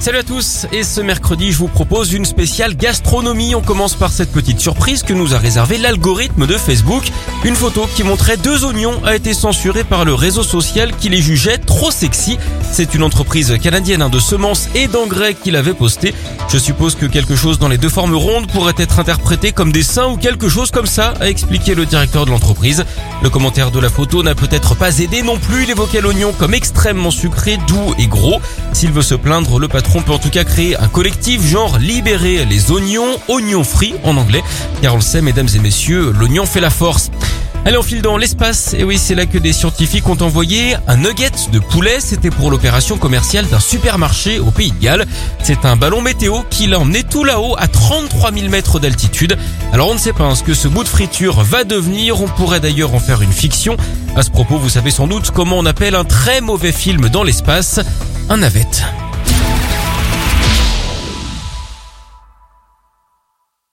Salut à tous et ce mercredi je vous propose une spéciale gastronomie. On commence par cette petite surprise que nous a réservé l'algorithme de Facebook. Une photo qui montrait deux oignons a été censurée par le réseau social qui les jugeait trop sexy. C'est une entreprise canadienne hein, de semences et d'engrais qui l'avait posté. Je suppose que quelque chose dans les deux formes rondes pourrait être interprété comme des seins ou quelque chose comme ça, a expliqué le directeur de l'entreprise. Le commentaire de la photo n'a peut-être pas aidé non plus. Il évoquait l'oignon comme extrêmement sucré, doux et gros. S'il veut se plaindre, le patron on peut en tout cas créer un collectif genre libérer les oignons, oignons frits en anglais, car on le sait mesdames et messieurs, l'oignon fait la force. Allez, on file dans l'espace. Et oui, c'est là que des scientifiques ont envoyé un nugget de poulet. C'était pour l'opération commerciale d'un supermarché au Pays de Galles. C'est un ballon météo qui l'a emmené tout là-haut à 33 000 mètres d'altitude. Alors on ne sait pas hein, ce que ce bout de friture va devenir. On pourrait d'ailleurs en faire une fiction. À ce propos, vous savez sans doute comment on appelle un très mauvais film dans l'espace. Un navette.